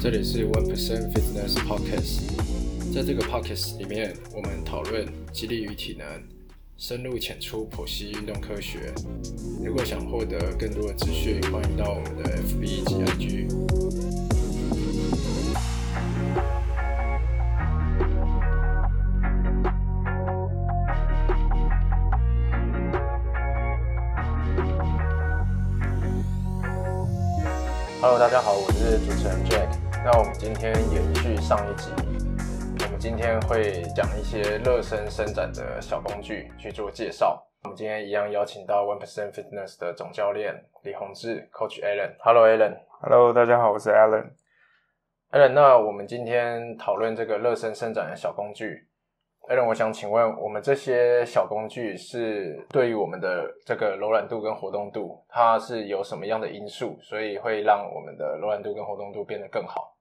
这里是 One Percent Fitness Podcast，在这个 Podcast 里面，我们讨论激励与体能，深入浅出剖析运动科学。如果想获得更多的资讯，欢迎到我们的 FB 及 IG。Hello，大家好，我是主持人 Jack。那我们今天延续上一集，我们今天会讲一些热身伸展的小工具去做介绍。我们今天一样邀请到 One Percent Fitness 的总教练李宏志 Coach Alan。Hello，Alan。Hello，大家好，我是 Alan。Alan，那我们今天讨论这个热身伸展的小工具。Alan，我想请问，我们这些小工具是对于我们的这个柔软度跟活动度，它是有什么样的因素，所以会让我们的柔软度跟活动度变得更好？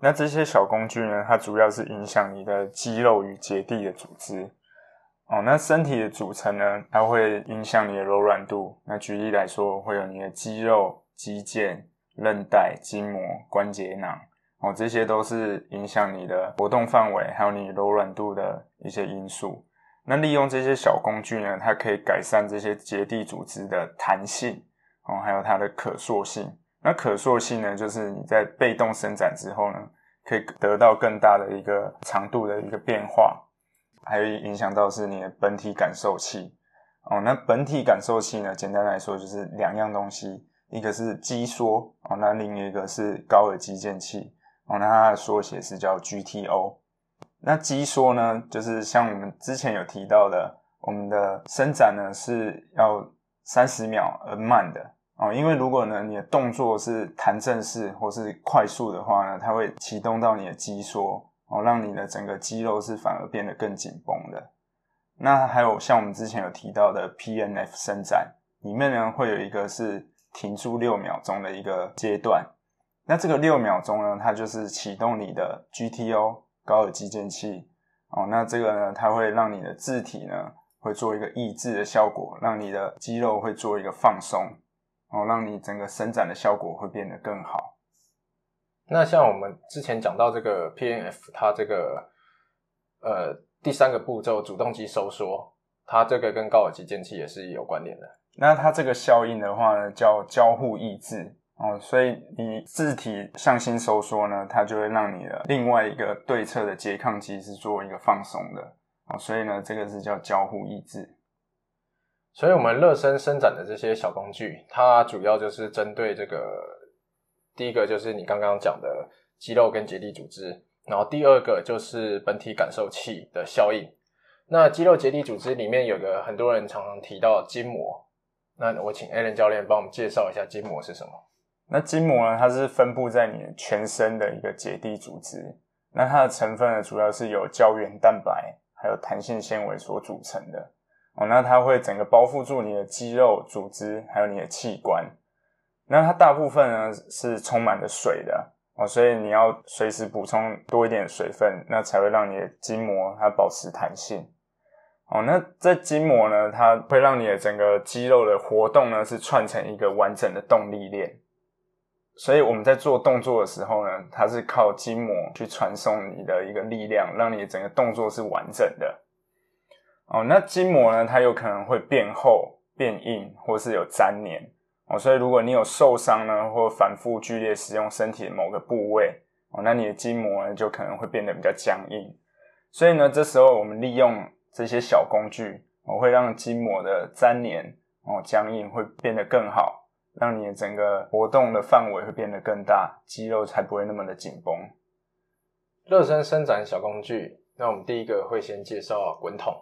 那这些小工具呢，它主要是影响你的肌肉与结缔的组织。哦，那身体的组成呢，它会影响你的柔软度。那举例来说，会有你的肌肉、肌腱、韧带、筋膜、关节囊。哦，这些都是影响你的活动范围，还有你柔软度的一些因素。那利用这些小工具呢，它可以改善这些结缔组织的弹性，哦，还有它的可塑性。那可塑性呢，就是你在被动伸展之后呢，可以得到更大的一个长度的一个变化，还有影响到是你的本体感受器。哦，那本体感受器呢，简单来说就是两样东西，一个是肌缩，哦，那另一个是高尔基腱器。哦，那它的缩写是叫 GTO。那肌缩呢，就是像我们之前有提到的，我们的伸展呢是要三十秒而慢的哦，因为如果呢你的动作是弹正式或是快速的话呢，它会启动到你的肌缩哦，让你的整个肌肉是反而变得更紧绷的。那还有像我们之前有提到的 PNF 伸展，里面呢会有一个是停住六秒钟的一个阶段。那这个六秒钟呢，它就是启动你的 GTO 高尔基腱器哦。那这个呢，它会让你的字体呢会做一个抑制的效果，让你的肌肉会做一个放松哦，让你整个伸展的效果会变得更好。那像我们之前讲到这个 PNF，它这个呃第三个步骤主动肌收缩，它这个跟高尔基腱器也是有关联的。那它这个效应的话呢，叫交互抑制。哦，所以你自体向心收缩呢，它就会让你的另外一个对侧的拮抗肌是做一个放松的。哦，所以呢，这个是叫交互抑制。所以，我们热身伸展的这些小工具，它主要就是针对这个第一个就是你刚刚讲的肌肉跟结缔组织，然后第二个就是本体感受器的效应。那肌肉结缔组织里面有个很多人常常提到筋膜，那我请 Alan 教练帮我们介绍一下筋膜是什么。那筋膜呢，它是分布在你全身的一个结缔组织。那它的成分呢，主要是由胶原蛋白还有弹性纤维所组成的。哦，那它会整个包覆住你的肌肉组织，还有你的器官。那它大部分呢是充满了水的哦，所以你要随时补充多一点水分，那才会让你的筋膜它保持弹性。哦，那在筋膜呢，它会让你的整个肌肉的活动呢是串成一个完整的动力链。所以我们在做动作的时候呢，它是靠筋膜去传送你的一个力量，让你整个动作是完整的。哦，那筋膜呢，它有可能会变厚、变硬，或是有粘连。哦，所以如果你有受伤呢，或反复剧烈使用身体的某个部位，哦，那你的筋膜呢就可能会变得比较僵硬。所以呢，这时候我们利用这些小工具，哦，会让筋膜的粘连、哦僵硬会变得更好。让你的整个活动的范围会变得更大，肌肉才不会那么的紧绷。热身伸展小工具，那我们第一个会先介绍滚筒。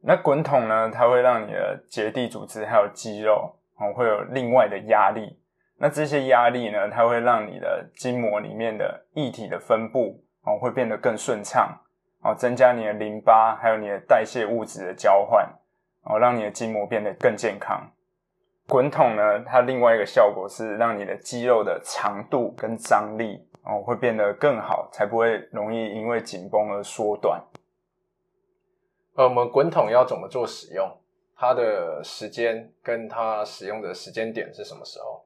那滚筒呢，它会让你的结缔组织还有肌肉哦，会有另外的压力。那这些压力呢，它会让你的筋膜里面的液体的分布哦，会变得更顺畅哦，增加你的淋巴还有你的代谢物质的交换哦，让你的筋膜变得更健康。滚筒呢，它另外一个效果是让你的肌肉的长度跟张力哦会变得更好，才不会容易因为紧绷而缩短。呃，我们滚筒要怎么做使用？它的时间跟它使用的时间点是什么时候？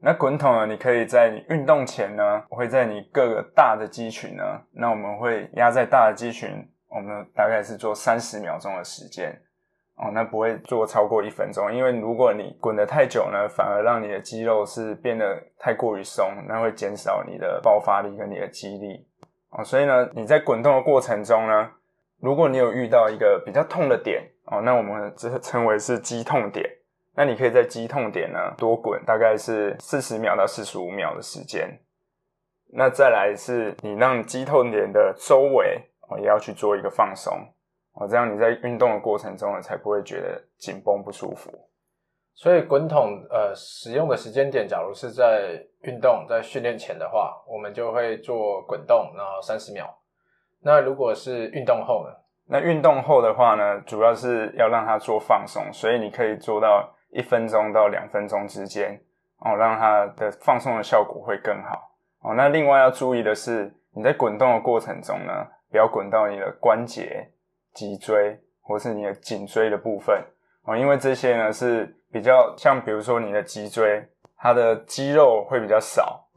那滚筒呢，你可以在你运动前呢，会在你各个大的肌群呢，那我们会压在大的肌群，我们大概是做三十秒钟的时间哦，那不会做超过一分钟，因为如果你滚得太久呢，反而让你的肌肉是变得太过于松，那会减少你的爆发力跟你的肌力哦，所以呢，你在滚动的过程中呢，如果你有遇到一个比较痛的点哦，那我们这称为是肌痛点。那你可以在肌痛点呢多滚，大概是四十秒到四十五秒的时间。那再来是你让肌痛点的周围哦也要去做一个放松哦，这样你在运动的过程中呢才不会觉得紧绷不舒服。所以滚筒呃使用的时间点，假如是在运动在训练前的话，我们就会做滚动，然后三十秒。那如果是运动后呢？那运动后的话呢，主要是要让它做放松，所以你可以做到。一分钟到两分钟之间哦，让它的放松的效果会更好哦。那另外要注意的是，你在滚动的过程中呢，不要滚到你的关节、脊椎或是你的颈椎的部分哦，因为这些呢是比较像，比如说你的脊椎，它的肌肉会比较少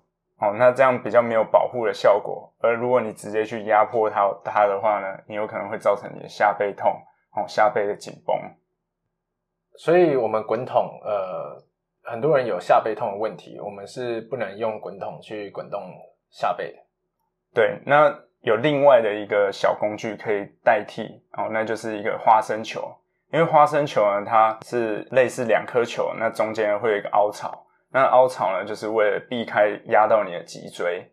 哦，那这样比较没有保护的效果。而如果你直接去压迫它它的话呢，你有可能会造成你的下背痛哦，下背的紧绷。所以，我们滚筒，呃，很多人有下背痛的问题，我们是不能用滚筒去滚动下背的。对，那有另外的一个小工具可以代替哦，那就是一个花生球。因为花生球呢，它是类似两颗球，那中间会有一个凹槽，那凹槽呢，就是为了避开压到你的脊椎。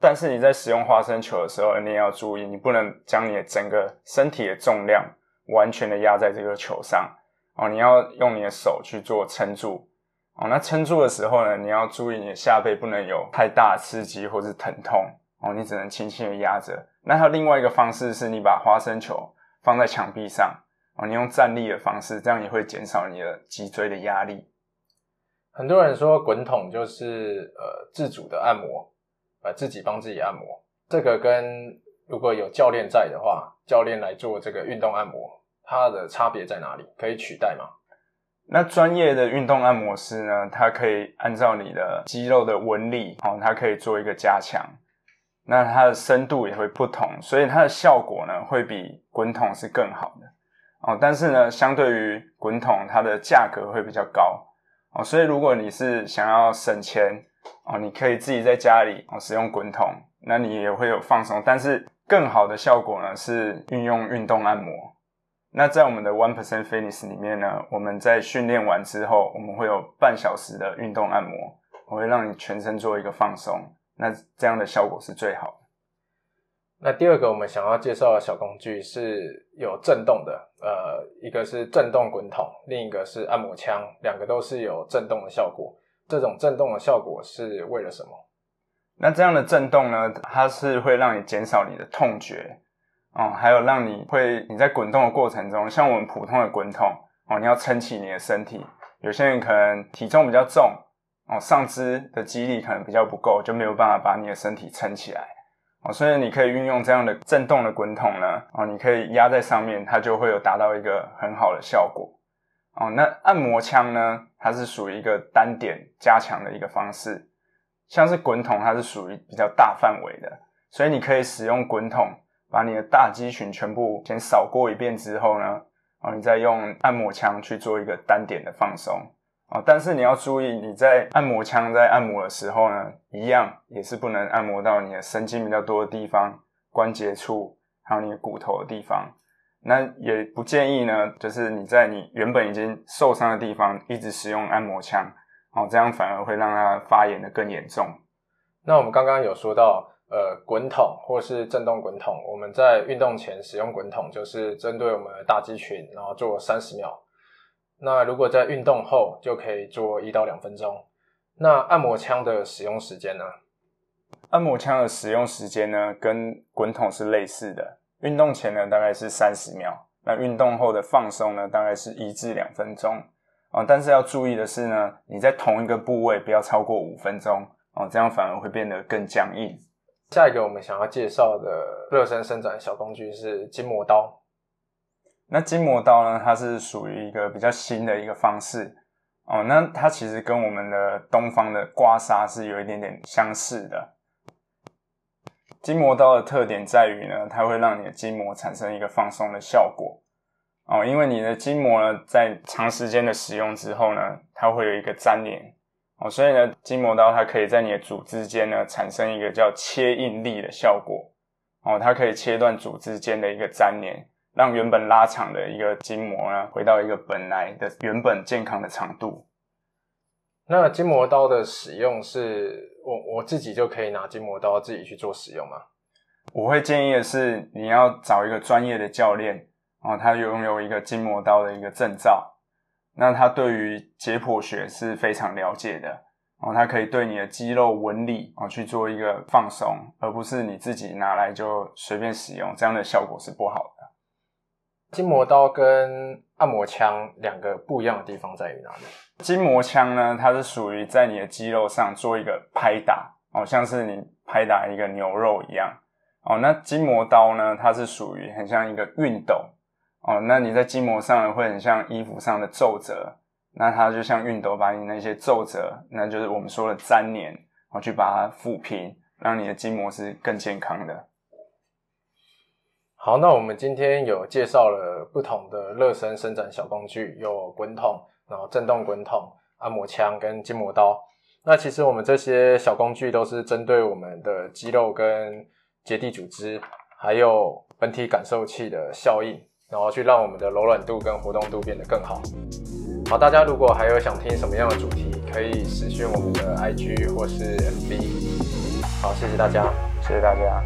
但是你在使用花生球的时候，你也要注意，你不能将你的整个身体的重量完全的压在这个球上。哦，你要用你的手去做撑住哦。那撑住的时候呢，你要注意你的下背不能有太大刺激或是疼痛哦。你只能轻轻的压着。那还有另外一个方式是，你把花生球放在墙壁上哦，你用站立的方式，这样也会减少你的脊椎的压力。很多人说滚筒就是呃自主的按摩，呃自己帮自己按摩。这个跟如果有教练在的话，教练来做这个运动按摩。它的差别在哪里？可以取代吗？那专业的运动按摩师呢？他可以按照你的肌肉的纹理，哦，它可以做一个加强。那它的深度也会不同，所以它的效果呢，会比滚筒是更好的哦。但是呢，相对于滚筒，它的价格会比较高哦。所以如果你是想要省钱哦，你可以自己在家里哦使用滚筒，那你也会有放松。但是更好的效果呢，是运用运动按摩。那在我们的 One Percent Fitness 里面呢，我们在训练完之后，我们会有半小时的运动按摩，我会让你全身做一个放松，那这样的效果是最好的。那第二个我们想要介绍的小工具是有震动的，呃，一个是震动滚筒，另一个是按摩枪，两个都是有震动的效果。这种震动的效果是为了什么？那这样的震动呢，它是会让你减少你的痛觉。哦，还有让你会你在滚动的过程中，像我们普通的滚筒哦，你要撑起你的身体。有些人可能体重比较重哦，上肢的肌力可能比较不够，就没有办法把你的身体撑起来哦。所以你可以运用这样的震动的滚筒呢，哦，你可以压在上面，它就会有达到一个很好的效果哦。那按摩枪呢，它是属于一个单点加强的一个方式，像是滚筒，它是属于比较大范围的，所以你可以使用滚筒。把你的大肌群全部先扫过一遍之后呢，哦，你再用按摩枪去做一个单点的放松啊。但是你要注意，你在按摩枪在按摩的时候呢，一样也是不能按摩到你的神经比较多的地方、关节处，还有你的骨头的地方。那也不建议呢，就是你在你原本已经受伤的地方一直使用按摩枪，哦，这样反而会让它发炎的更严重。那我们刚刚有说到。呃，滚筒或是震动滚筒，我们在运动前使用滚筒，就是针对我们的大肌群，然后做三十秒。那如果在运动后，就可以做一到两分钟。那按摩枪的使用时间呢？按摩枪的使用时间呢，跟滚筒是类似的。运动前呢，大概是三十秒；那运动后的放松呢，大概是一至两分钟。啊，但是要注意的是呢，你在同一个部位不要超过五分钟哦，这样反而会变得更僵硬。下一个我们想要介绍的热身伸展小工具是筋膜刀。那筋膜刀呢？它是属于一个比较新的一个方式哦，那它其实跟我们的东方的刮痧是有一点点相似的。筋膜刀的特点在于呢，它会让你的筋膜产生一个放松的效果。哦，因为你的筋膜呢，在长时间的使用之后呢，它会有一个粘连。哦，所以呢，筋膜刀它可以在你的组织间呢，产生一个叫切应力的效果。哦，它可以切断组织间的一个粘连，让原本拉长的一个筋膜呢，回到一个本来的原本健康的长度。那筋膜刀的使用是我我自己就可以拿筋膜刀自己去做使用吗？我会建议的是，你要找一个专业的教练，哦，他拥有一个筋膜刀的一个证照，那他对于解剖学是非常了解的，哦，他可以对你的肌肉纹理哦去做一个放松，而不是你自己拿来就随便使用，这样的效果是不好的。筋膜刀跟按摩枪两个不一样的地方在于哪里？筋膜枪呢，它是属于在你的肌肉上做一个拍打，哦，像是你拍打一个牛肉一样，哦，那筋膜刀呢，它是属于很像一个熨斗，哦，那你在筋膜上呢，会很像衣服上的皱褶，那它就像熨斗，把你那些皱褶，那就是我们说的粘连，哦，去把它抚平，让你的筋膜是更健康的。好，那我们今天有介绍了不同的热身伸展小工具，有滚筒，然后震动滚筒、按摩枪跟筋膜刀。那其实我们这些小工具都是针对我们的肌肉跟结缔组织，还有本体感受器的效应，然后去让我们的柔软度跟活动度变得更好。好，大家如果还有想听什么样的主题，可以私讯我们的 IG 或是 FB。好，谢谢大家，谢谢大家。